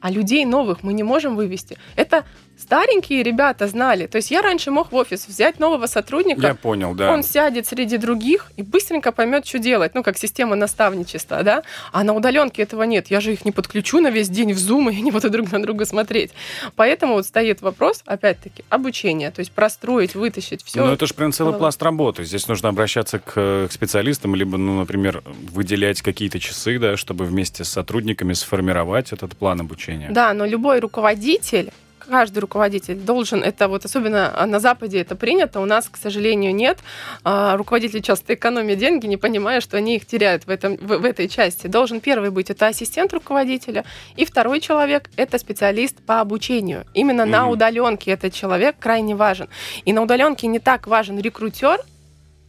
а людей новых мы не можем вывести. Это старенькие ребята знали. То есть я раньше мог в офис взять нового сотрудника. Я понял, да. Он сядет среди других и быстренько поймет, что делать. Ну, как система наставничества, да. А на удаленке этого нет. Я же их не подключу на весь день в Zoom, и они будут друг на друга смотреть. Поэтому вот стоит вопрос, опять-таки, обучения. То есть простроить, вытащить все. Ну, это же прям целый пласт работы. Здесь нужно обращаться к, к специалистам, либо, ну, например, выделять какие-то часы, да, чтобы вместе с сотрудниками сформировать этот план обучения. Да, но любой руководитель каждый руководитель должен, это вот особенно на Западе это принято, у нас, к сожалению, нет. А, руководители часто экономят деньги, не понимая, что они их теряют в, этом, в, в этой части. Должен первый быть это ассистент руководителя, и второй человек это специалист по обучению. Именно mm-hmm. на удаленке этот человек крайне важен. И на удаленке не так важен рекрутер,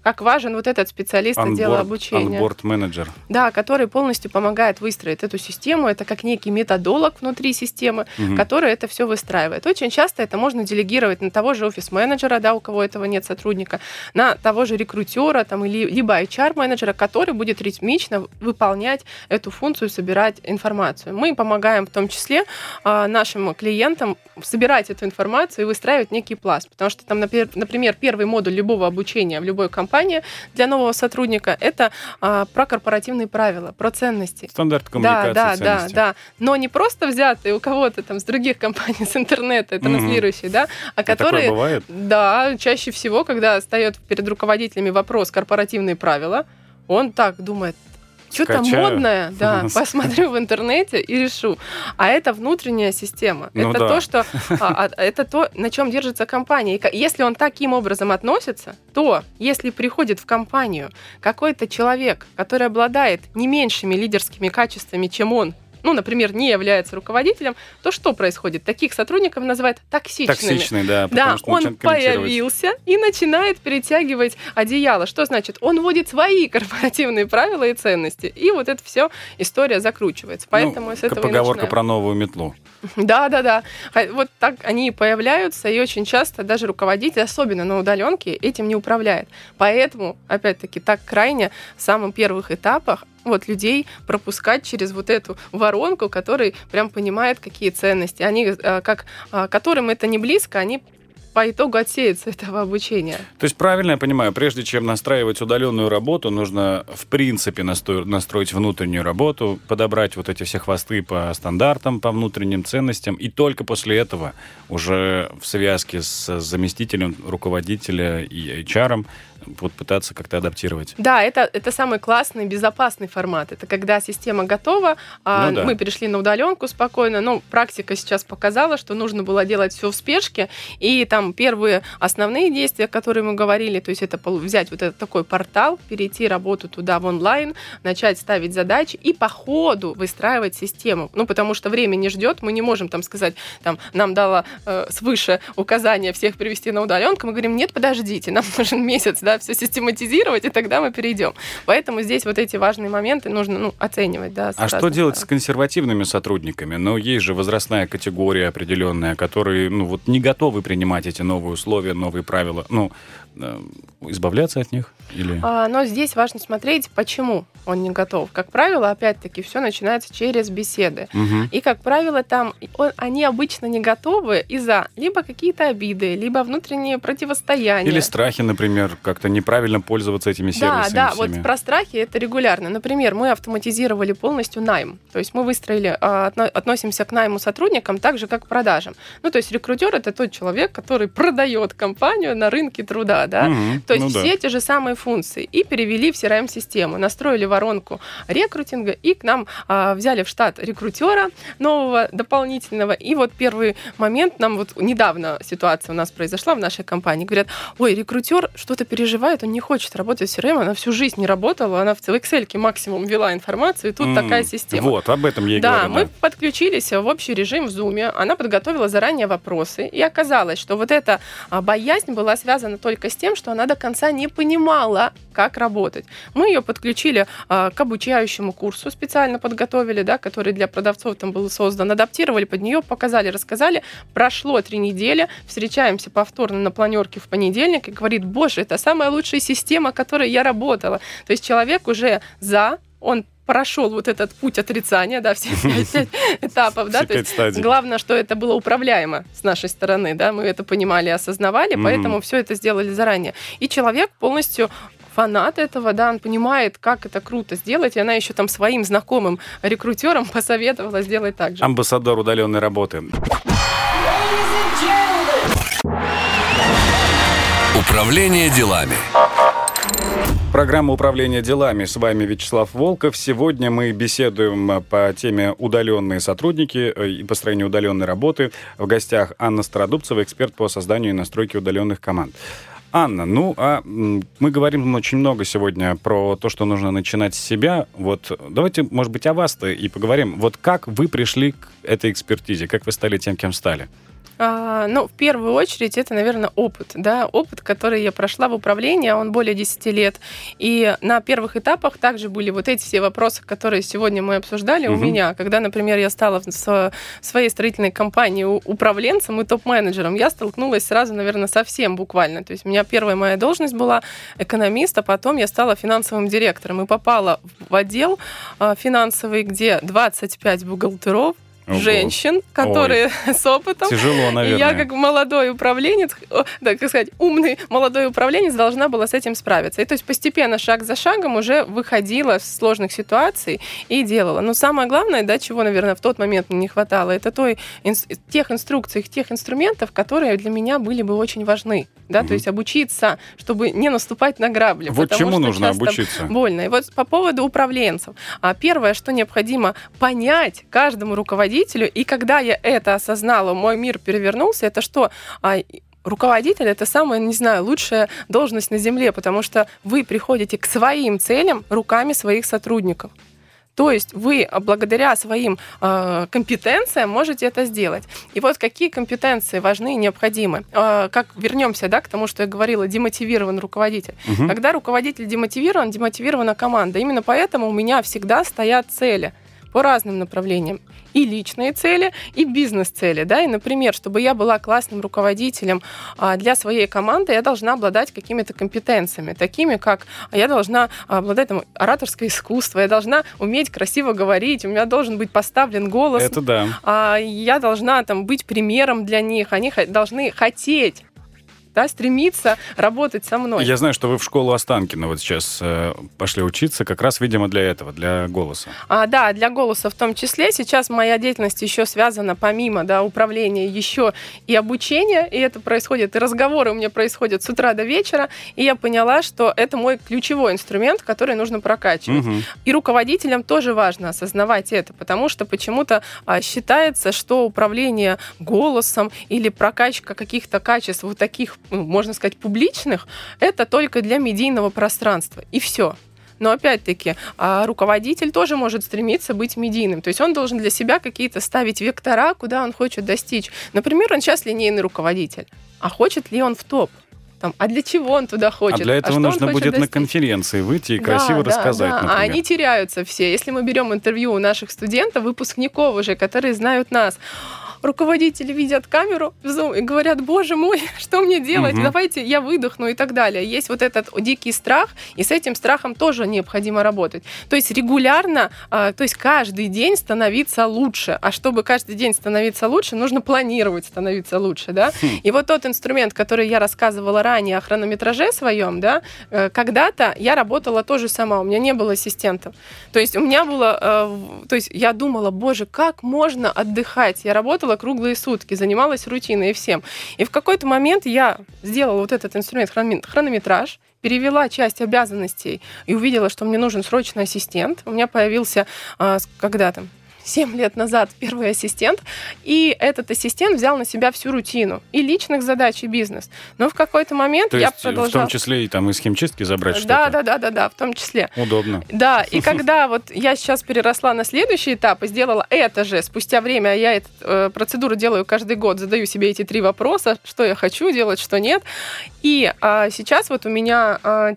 как важен вот этот специалист onboard, отдела обучения. Онборд-менеджер. Да, который полностью помогает выстроить эту систему. Это как некий методолог внутри системы, угу. который это все выстраивает. Очень часто это можно делегировать на того же офис-менеджера, да, у кого этого нет сотрудника, на того же рекрутера, там, или, либо HR-менеджера, который будет ритмично выполнять эту функцию, собирать информацию. Мы помогаем в том числе а, нашим клиентам собирать эту информацию и выстраивать некий пласт. Потому что там, например, первый модуль любого обучения в любой компании компания для нового сотрудника, это а, про корпоративные правила, про ценности. Стандарт коммуникации, Да, да, ценности. да, да. Но не просто взятые у кого-то там с других компаний, с интернета, транслирующие, mm-hmm. да, а, а которые... бывает? Да, чаще всего, когда встает перед руководителями вопрос корпоративные правила, он так думает, что-то модное, да, посмотрю в интернете и решу. А это внутренняя система. Ну, это да. то, что а, а, это то, на чем держится компания. И если он таким образом относится, то если приходит в компанию какой-то человек, который обладает не меньшими лидерскими качествами, чем он, ну, например, не является руководителем, то что происходит? Таких сотрудников называют токсичными. Токсичный, да. Да, он появился и начинает перетягивать одеяло. Что значит? Он вводит свои корпоративные правила и ценности. И вот это все история закручивается. Поэтому ну, с этого поговорка про новую метлу. Да, да, да. Вот так они и появляются, и очень часто даже руководитель, особенно на удаленке, этим не управляет. Поэтому, опять-таки, так крайне в самых первых этапах вот людей пропускать через вот эту воронку, который прям понимает, какие ценности. Они, э, как, э, которым это не близко, они по итогу отсеется этого обучения. То есть правильно я понимаю, прежде чем настраивать удаленную работу, нужно в принципе настроить внутреннюю работу, подобрать вот эти все хвосты по стандартам, по внутренним ценностям, и только после этого уже в связке с заместителем руководителя и HR вот пытаться как-то адаптировать. Да, это, это самый классный, безопасный формат. Это когда система готова, а ну, да. мы перешли на удаленку спокойно, но практика сейчас показала, что нужно было делать все в спешке, и там там первые основные действия, которые мы говорили, то есть это взять вот этот такой портал, перейти работу туда в онлайн, начать ставить задачи и по ходу выстраивать систему. Ну, потому что время не ждет, мы не можем там сказать, там, нам дало э, свыше указания всех привести на удаленку, мы говорим, нет, подождите, нам нужен месяц, да, все систематизировать, и тогда мы перейдем. Поэтому здесь вот эти важные моменты нужно ну, оценивать. Да, а что делать сторон. с консервативными сотрудниками? Ну, есть же возрастная категория определенная, которые ну, вот не готовы принимать эти новые условия, новые правила. Ну, Э, избавляться от них? Или... А, но здесь важно смотреть, почему он не готов. Как правило, опять-таки, все начинается через беседы. Угу. И, как правило, там он, они обычно не готовы из-за либо какие-то обиды, либо внутренние противостояния. Или страхи, например, как-то неправильно пользоваться этими сервисами. Да, да, всеми. вот про страхи это регулярно. Например, мы автоматизировали полностью найм. То есть мы выстроили, а, относимся к найму сотрудникам так же, как к продажам. Ну, то есть рекрутер это тот человек, который продает компанию на рынке труда да, угу, то есть ну все да. те же самые функции. И перевели в CRM-систему, настроили воронку рекрутинга и к нам а, взяли в штат рекрутера нового, дополнительного. И вот первый момент, нам вот недавно ситуация у нас произошла в нашей компании, говорят, ой, рекрутер что-то переживает, он не хочет работать в CRM, она всю жизнь не работала, она в Excel максимум ввела информацию, и тут mm, такая система. Вот, об этом я и да, говорю. Да, мы подключились в общий режим в Zoom, она подготовила заранее вопросы, и оказалось, что вот эта а, боязнь была связана только с тем, что она до конца не понимала, как работать. Мы ее подключили а, к обучающему курсу, специально подготовили, да, который для продавцов там был создан, адаптировали под нее, показали, рассказали. Прошло три недели, встречаемся повторно на планерке в понедельник и говорит, боже, это самая лучшая система, которой я работала. То есть человек уже за, он прошел вот этот путь отрицания, да, все пять этапов, да, то есть главное, что это было управляемо с нашей стороны, да, мы это понимали, осознавали, поэтому все это сделали заранее. И человек полностью фанат этого, да, он понимает, как это круто сделать, и она еще там своим знакомым рекрутерам посоветовала сделать так же. Амбассадор удаленной работы. Управление делами. Программа управления делами. С вами Вячеслав Волков. Сегодня мы беседуем по теме удаленные сотрудники э, и построение удаленной работы. В гостях Анна Стародубцева, эксперт по созданию и настройке удаленных команд. Анна, ну, а мы говорим очень много сегодня про то, что нужно начинать с себя. Вот давайте, может быть, о вас-то и поговорим. Вот как вы пришли к этой экспертизе, как вы стали тем, кем стали? А, ну, в первую очередь, это, наверное, опыт, да, опыт, который я прошла в управлении, а он более 10 лет. И на первых этапах также были вот эти все вопросы, которые сегодня мы обсуждали угу. у меня. Когда, например, я стала в своей строительной компании управленцем и топ-менеджером, я столкнулась сразу, наверное, совсем буквально. То есть у меня первая моя должность была экономист, а потом я стала финансовым директором и попала в отдел а, финансовый, где 25 бухгалтеров, Ого. женщин, которые Ой. с опытом. Тяжело, наверное. И я как молодой управленец, да, как сказать, умный молодой управленец должна была с этим справиться. И то есть постепенно, шаг за шагом уже выходила с сложных ситуаций и делала. Но самое главное, да, чего, наверное, в тот момент мне не хватало, это той, тех инструкций, тех инструментов, которые для меня были бы очень важны. Да, угу. то есть обучиться, чтобы не наступать на грабли. Вот чему нужно обучиться? Больно. И вот по поводу управленцев. А первое, что необходимо понять каждому руководителю, руководителю. И когда я это осознала, мой мир перевернулся, это что? А, руководитель это самая, не знаю, лучшая должность на земле, потому что вы приходите к своим целям руками своих сотрудников. То есть вы благодаря своим э, компетенциям можете это сделать. И вот какие компетенции важны и необходимы. Э, как вернемся да, к тому, что я говорила, демотивирован руководитель. Угу. Когда руководитель демотивирован, демотивирована команда. Именно поэтому у меня всегда стоят цели по разным направлениям и личные цели, и бизнес-цели. Да? И, например, чтобы я была классным руководителем а, для своей команды, я должна обладать какими-то компетенциями, такими как я должна обладать там, ораторское искусство, я должна уметь красиво говорить, у меня должен быть поставлен голос. Это да. А, я должна там, быть примером для них, они должны хотеть да, стремится работать со мной. Я знаю, что вы в школу Останкина вот сейчас э, пошли учиться, как раз, видимо, для этого, для голоса. А, да, для голоса в том числе. Сейчас моя деятельность еще связана, помимо да, управления, еще и обучения, и это происходит, и разговоры у меня происходят с утра до вечера, и я поняла, что это мой ключевой инструмент, который нужно прокачивать. Угу. И руководителям тоже важно осознавать это, потому что почему-то а, считается, что управление голосом или прокачка каких-то качеств вот таких, можно сказать, публичных, это только для медийного пространства. И все. Но опять-таки, а, руководитель тоже может стремиться быть медийным. То есть он должен для себя какие-то ставить вектора, куда он хочет достичь. Например, он сейчас линейный руководитель. А хочет ли он в топ? Там, а для чего он туда хочет? А для этого а нужно будет достичь? на конференции выйти и да, красиво да, рассказать. Да. Например. А они теряются все. Если мы берем интервью у наших студентов, выпускников уже, которые знают нас, руководители видят камеру в Zoom и говорят, боже мой, что мне делать? Угу. Давайте я выдохну и так далее. Есть вот этот дикий страх, и с этим страхом тоже необходимо работать. То есть регулярно, а, то есть каждый день становиться лучше. А чтобы каждый день становиться лучше, нужно планировать становиться лучше, да? Хм. И вот тот инструмент, который я рассказывала ранее о хронометраже своем, да, э, когда-то я работала тоже сама, у меня не было ассистентов. То есть у меня было, э, то есть я думала, боже, как можно отдыхать? Я работала работала круглые сутки, занималась рутиной и всем. И в какой-то момент я сделала вот этот инструмент хронометраж, перевела часть обязанностей и увидела, что мне нужен срочный ассистент. У меня появился, а, когда там, 7 лет назад первый ассистент, и этот ассистент взял на себя всю рутину и личных задач, и бизнес. Но в какой-то момент То я есть продолжала... в том числе и там из химчистки забрать что-то? Да, да, да, да, да, в том числе. Удобно. Да, и когда вот я сейчас переросла на следующий этап и сделала это же, спустя время я эту э, процедуру делаю каждый год, задаю себе эти три вопроса, что я хочу делать, что нет. И а, сейчас вот у меня а,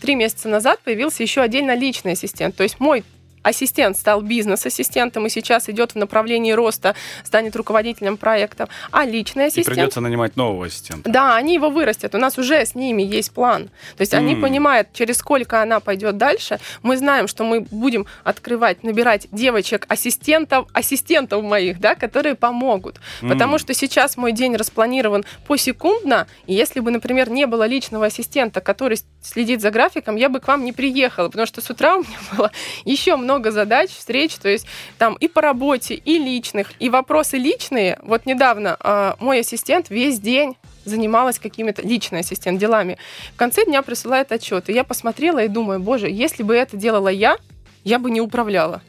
три месяца назад появился еще отдельно личный ассистент. То есть мой ассистент стал бизнес-ассистентом и сейчас идет в направлении роста, станет руководителем проекта, а личный ассистент... И придется нанимать нового ассистента. Да, они его вырастят. У нас уже с ними есть план. То есть mm. они понимают, через сколько она пойдет дальше. Мы знаем, что мы будем открывать, набирать девочек-ассистентов, ассистентов моих, да, которые помогут. Mm. Потому что сейчас мой день распланирован посекундно, и если бы, например, не было личного ассистента, который следит за графиком, я бы к вам не приехала, потому что с утра у меня было еще много много задач, встреч, то есть там и по работе, и личных, и вопросы личные. Вот недавно э, мой ассистент весь день занималась какими-то, личный ассистент, делами. В конце дня присылает отчет. И я посмотрела и думаю, боже, если бы это делала я, я бы не управляла.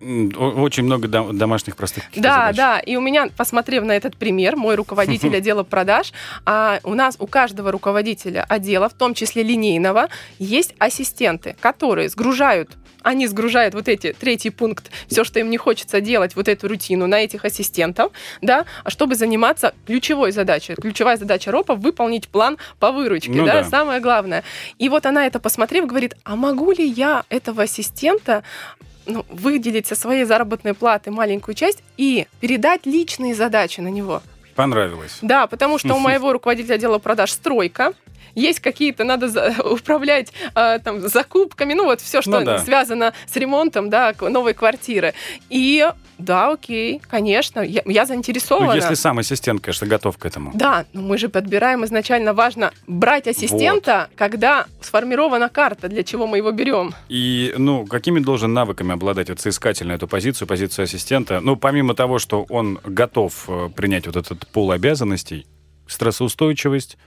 Очень много домашних простых Да, задач. да. И у меня, посмотрев на этот пример, мой руководитель отдела продаж, а у нас у каждого руководителя отдела, в том числе линейного, есть ассистенты, которые сгружают они сгружают вот эти, третий пункт, все, что им не хочется делать, вот эту рутину на этих ассистентов, да, чтобы заниматься ключевой задачей. Ключевая задача РОПа — выполнить план по выручке, ну, да, да, самое главное. И вот она это посмотрев, говорит, а могу ли я этого ассистента ну, выделить со своей заработной платы маленькую часть и передать личные задачи на него? Понравилось. Да, потому что у моего руководителя отдела продаж стройка, есть какие-то, надо за, управлять э, там, закупками, ну вот все, что ну, да. связано с ремонтом, да, новой квартиры. И да, окей, конечно, я, я заинтересована. Ну, если сам ассистент, конечно, готов к этому. Да, но мы же подбираем изначально, важно брать ассистента, вот. когда сформирована карта, для чего мы его берем. И, ну, какими должен навыками обладать вот соискатель на эту позицию, позицию ассистента? Ну, помимо того, что он готов э, принять вот этот пул обязанностей, стрессоустойчивость,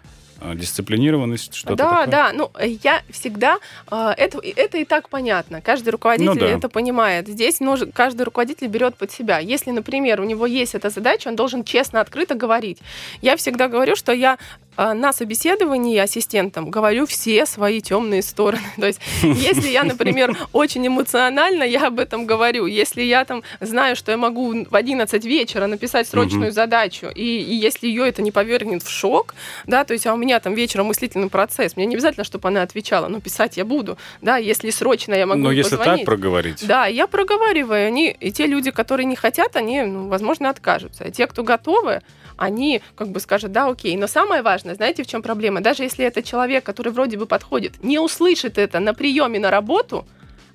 дисциплинированность, что-то Да, такое? да, ну я всегда, э, это, это и так понятно, каждый руководитель ну, да. это понимает. Здесь нужен, каждый руководитель берет под себя. Если, например, у него есть эта задача, он должен честно, открыто говорить. Я всегда говорю, что я на собеседовании ассистентам говорю все свои темные стороны. То есть, если я, например, очень эмоционально, я об этом говорю. Если я там знаю, что я могу в 11 вечера написать срочную задачу, и, и если ее это не повергнет в шок, да, то есть, а у меня там вечером мыслительный процесс, мне не обязательно, чтобы она отвечала, но писать я буду, да, если срочно я могу Но если так проговорить. Да, я проговариваю, они, и те люди, которые не хотят, они, ну, возможно, откажутся. А те, кто готовы, они как бы скажут, да, окей. Но самое важное, знаете, в чем проблема? Даже если это человек, который вроде бы подходит, не услышит это на приеме на работу,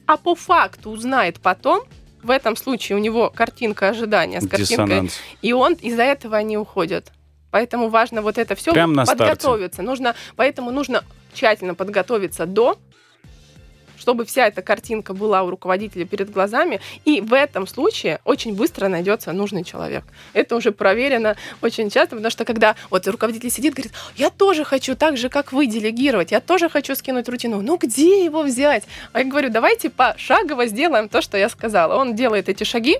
а по факту узнает потом, в этом случае у него картинка ожидания с картинкой, Диссонанс. и он из-за этого они уходят Поэтому важно вот это все подготовиться. Нужно, поэтому нужно тщательно подготовиться до чтобы вся эта картинка была у руководителя перед глазами, и в этом случае очень быстро найдется нужный человек. Это уже проверено очень часто, потому что когда вот руководитель сидит, говорит, я тоже хочу так же, как вы, делегировать, я тоже хочу скинуть рутину, ну где его взять? А я говорю, давайте пошагово сделаем то, что я сказала. Он делает эти шаги,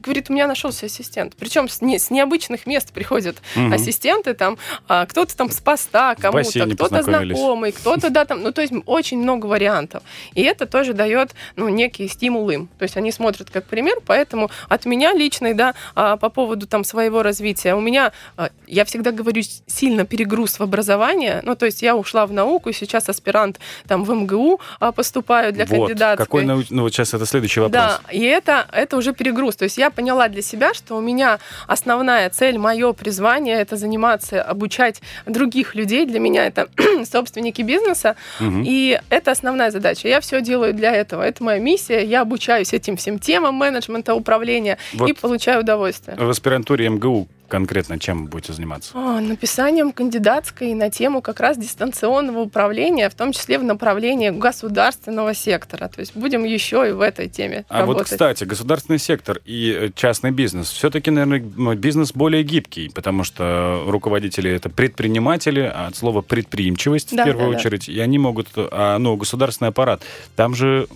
говорит, у меня нашелся ассистент. Причем с, не, с необычных мест приходят угу. ассистенты, там а, кто-то там с поста кому-то, кто-то знакомый, кто-то, да, там, ну, то есть очень много вариантов. И это тоже дает, ну, некий стимул им. То есть они смотрят как пример, поэтому от меня личный, да, а, по поводу там своего развития, у меня, а, я всегда говорю, сильно перегруз в образование, ну, то есть я ушла в науку, и сейчас аспирант там в МГУ а, поступаю для вот, кандидатской. Какой, ну, вот сейчас это следующий вопрос. Да, и это, это уже перегруз. То есть я поняла для себя, что у меня основная цель, мое призвание это заниматься, обучать других людей. Для меня это собственники бизнеса. Угу. И это основная задача. Я все делаю для этого. Это моя миссия. Я обучаюсь этим всем темам менеджмента, управления вот и получаю удовольствие. В аспирантуре МГУ конкретно чем будете заниматься? А, написанием кандидатской на тему как раз дистанционного управления, в том числе в направлении государственного сектора. То есть будем еще и в этой теме А работать. вот, кстати, государственный сектор и э, частный бизнес. Все-таки, наверное, бизнес более гибкий, потому что руководители — это предприниматели, а от слова предприимчивость да, в первую да, очередь, да. и они могут... А, ну, государственный аппарат, там же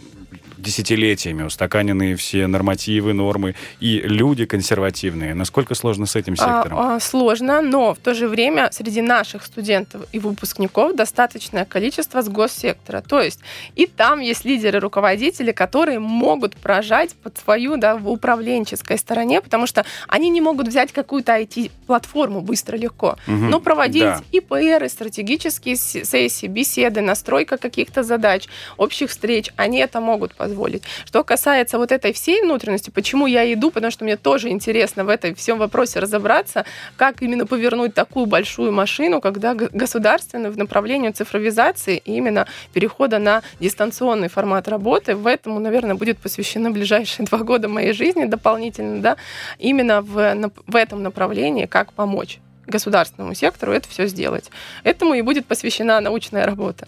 десятилетиями устаканенные все нормативы, нормы, и люди консервативные. Насколько сложно с этим сектором? А, а, сложно, но в то же время среди наших студентов и выпускников достаточное количество с госсектора. То есть и там есть лидеры, руководители, которые могут прожать под свою да, в управленческой стороне, потому что они не могут взять какую-то IT-платформу быстро, легко, угу, но проводить да. ИПР, стратегические сессии, беседы, настройка каких-то задач, общих встреч, они это могут позволить позволить. Что касается вот этой всей внутренности, почему я иду, потому что мне тоже интересно в этой всем вопросе разобраться, как именно повернуть такую большую машину, когда государственную в направлении цифровизации и именно перехода на дистанционный формат работы. В этому, наверное, будет посвящены ближайшие два года моей жизни дополнительно, да, именно в, в этом направлении, как помочь государственному сектору это все сделать. Этому и будет посвящена научная работа.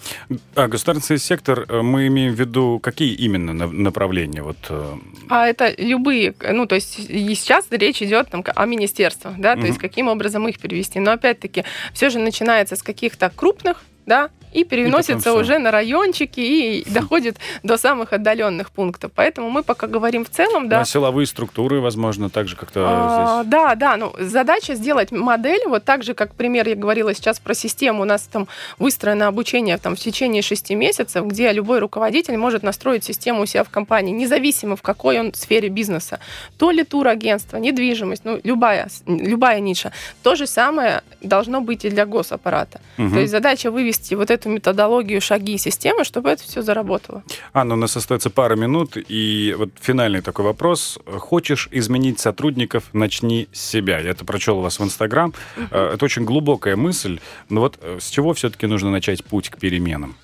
А государственный сектор, э, мы имеем в виду какие именно направления? Вот... Э? А это любые, ну то есть и сейчас речь идет там, о министерствах, да, то угу. есть каким образом их перевести. Но опять-таки все же начинается с каких-то крупных да, и переносится и уже на райончики и доходит до самых отдаленных пунктов. Поэтому мы пока говорим в целом, да. На силовые структуры, возможно, также как-то а, здесь. Да, да, ну задача сделать модель, вот так же, как пример я говорила сейчас про систему, у нас там выстроено обучение там в течение шести месяцев, где любой руководитель может настроить систему у себя в компании, независимо в какой он сфере бизнеса. То ли турагентство, недвижимость, ну любая, любая ниша. То же самое должно быть и для госаппарата. Угу. То есть задача вывести вот эту эту методологию, шаги системы, чтобы это все заработало. Анна, у нас остается пара минут, и вот финальный такой вопрос. Хочешь изменить сотрудников, начни с себя. Я это прочел у вас в Инстаграм. Uh-huh. Это очень глубокая мысль. Но вот э, с чего все-таки нужно начать путь к переменам?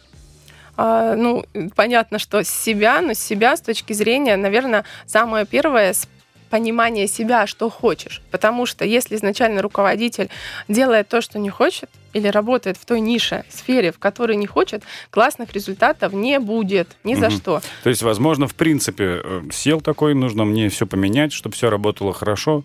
А, ну, понятно, что с себя, но с себя с точки зрения, наверное, самое первое с понимания себя, что хочешь. Потому что если изначально руководитель делает то, что не хочет, или работает в той нише, сфере, в которой не хочет, классных результатов не будет ни за угу. что. То есть, возможно, в принципе, э, сел такой, нужно мне все поменять, чтобы все работало хорошо,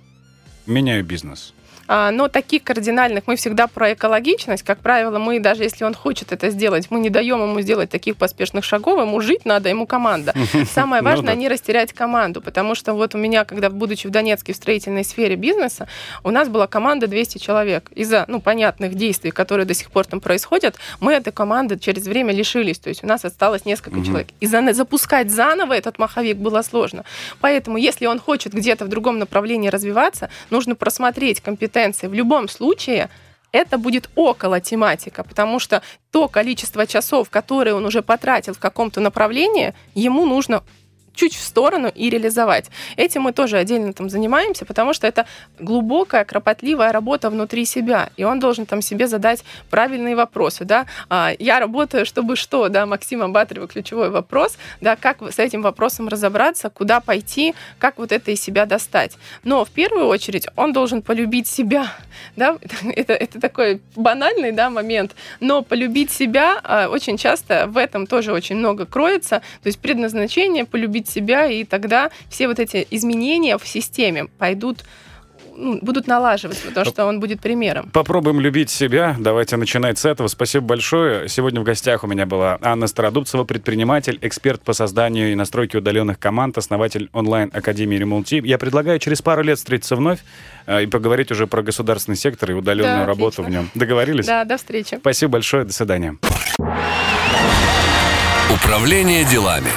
меняю бизнес. А, но таких кардинальных мы всегда про экологичность. Как правило, мы даже если он хочет это сделать, мы не даем ему сделать таких поспешных шагов, ему жить надо, ему команда. Самое ну важное не растерять команду, потому что вот у меня, когда будучи в Донецке в строительной сфере бизнеса, у нас была команда 200 человек. Из-за ну, понятных действий, которые до сих пор там происходят, мы этой команды через время лишились. То есть у нас осталось несколько человек. И за, запускать заново этот маховик было сложно. Поэтому, если он хочет где-то в другом направлении развиваться, нужно просмотреть компетенции компетенции. В любом случае это будет около тематика, потому что то количество часов, которые он уже потратил в каком-то направлении, ему нужно чуть в сторону и реализовать. Этим мы тоже отдельно там занимаемся, потому что это глубокая, кропотливая работа внутри себя, и он должен там себе задать правильные вопросы, да. А, я работаю, чтобы что, да, Максима Батарева ключевой вопрос, да, как с этим вопросом разобраться, куда пойти, как вот это из себя достать. Но в первую очередь он должен полюбить себя, да, это, это такой банальный, да, момент, но полюбить себя а, очень часто в этом тоже очень много кроется, то есть предназначение полюбить себя, и тогда все вот эти изменения в системе пойдут ну, будут налаживать, потому что он будет примером. Попробуем любить себя. Давайте начинать с этого. Спасибо большое. Сегодня в гостях у меня была Анна Стародубцева, предприниматель, эксперт по созданию и настройке удаленных команд, основатель онлайн-академии Ремонти. Я предлагаю через пару лет встретиться вновь э, и поговорить уже про государственный сектор и удаленную да, работу в нем. Договорились? Да, до встречи. Спасибо большое. До свидания. Управление делами.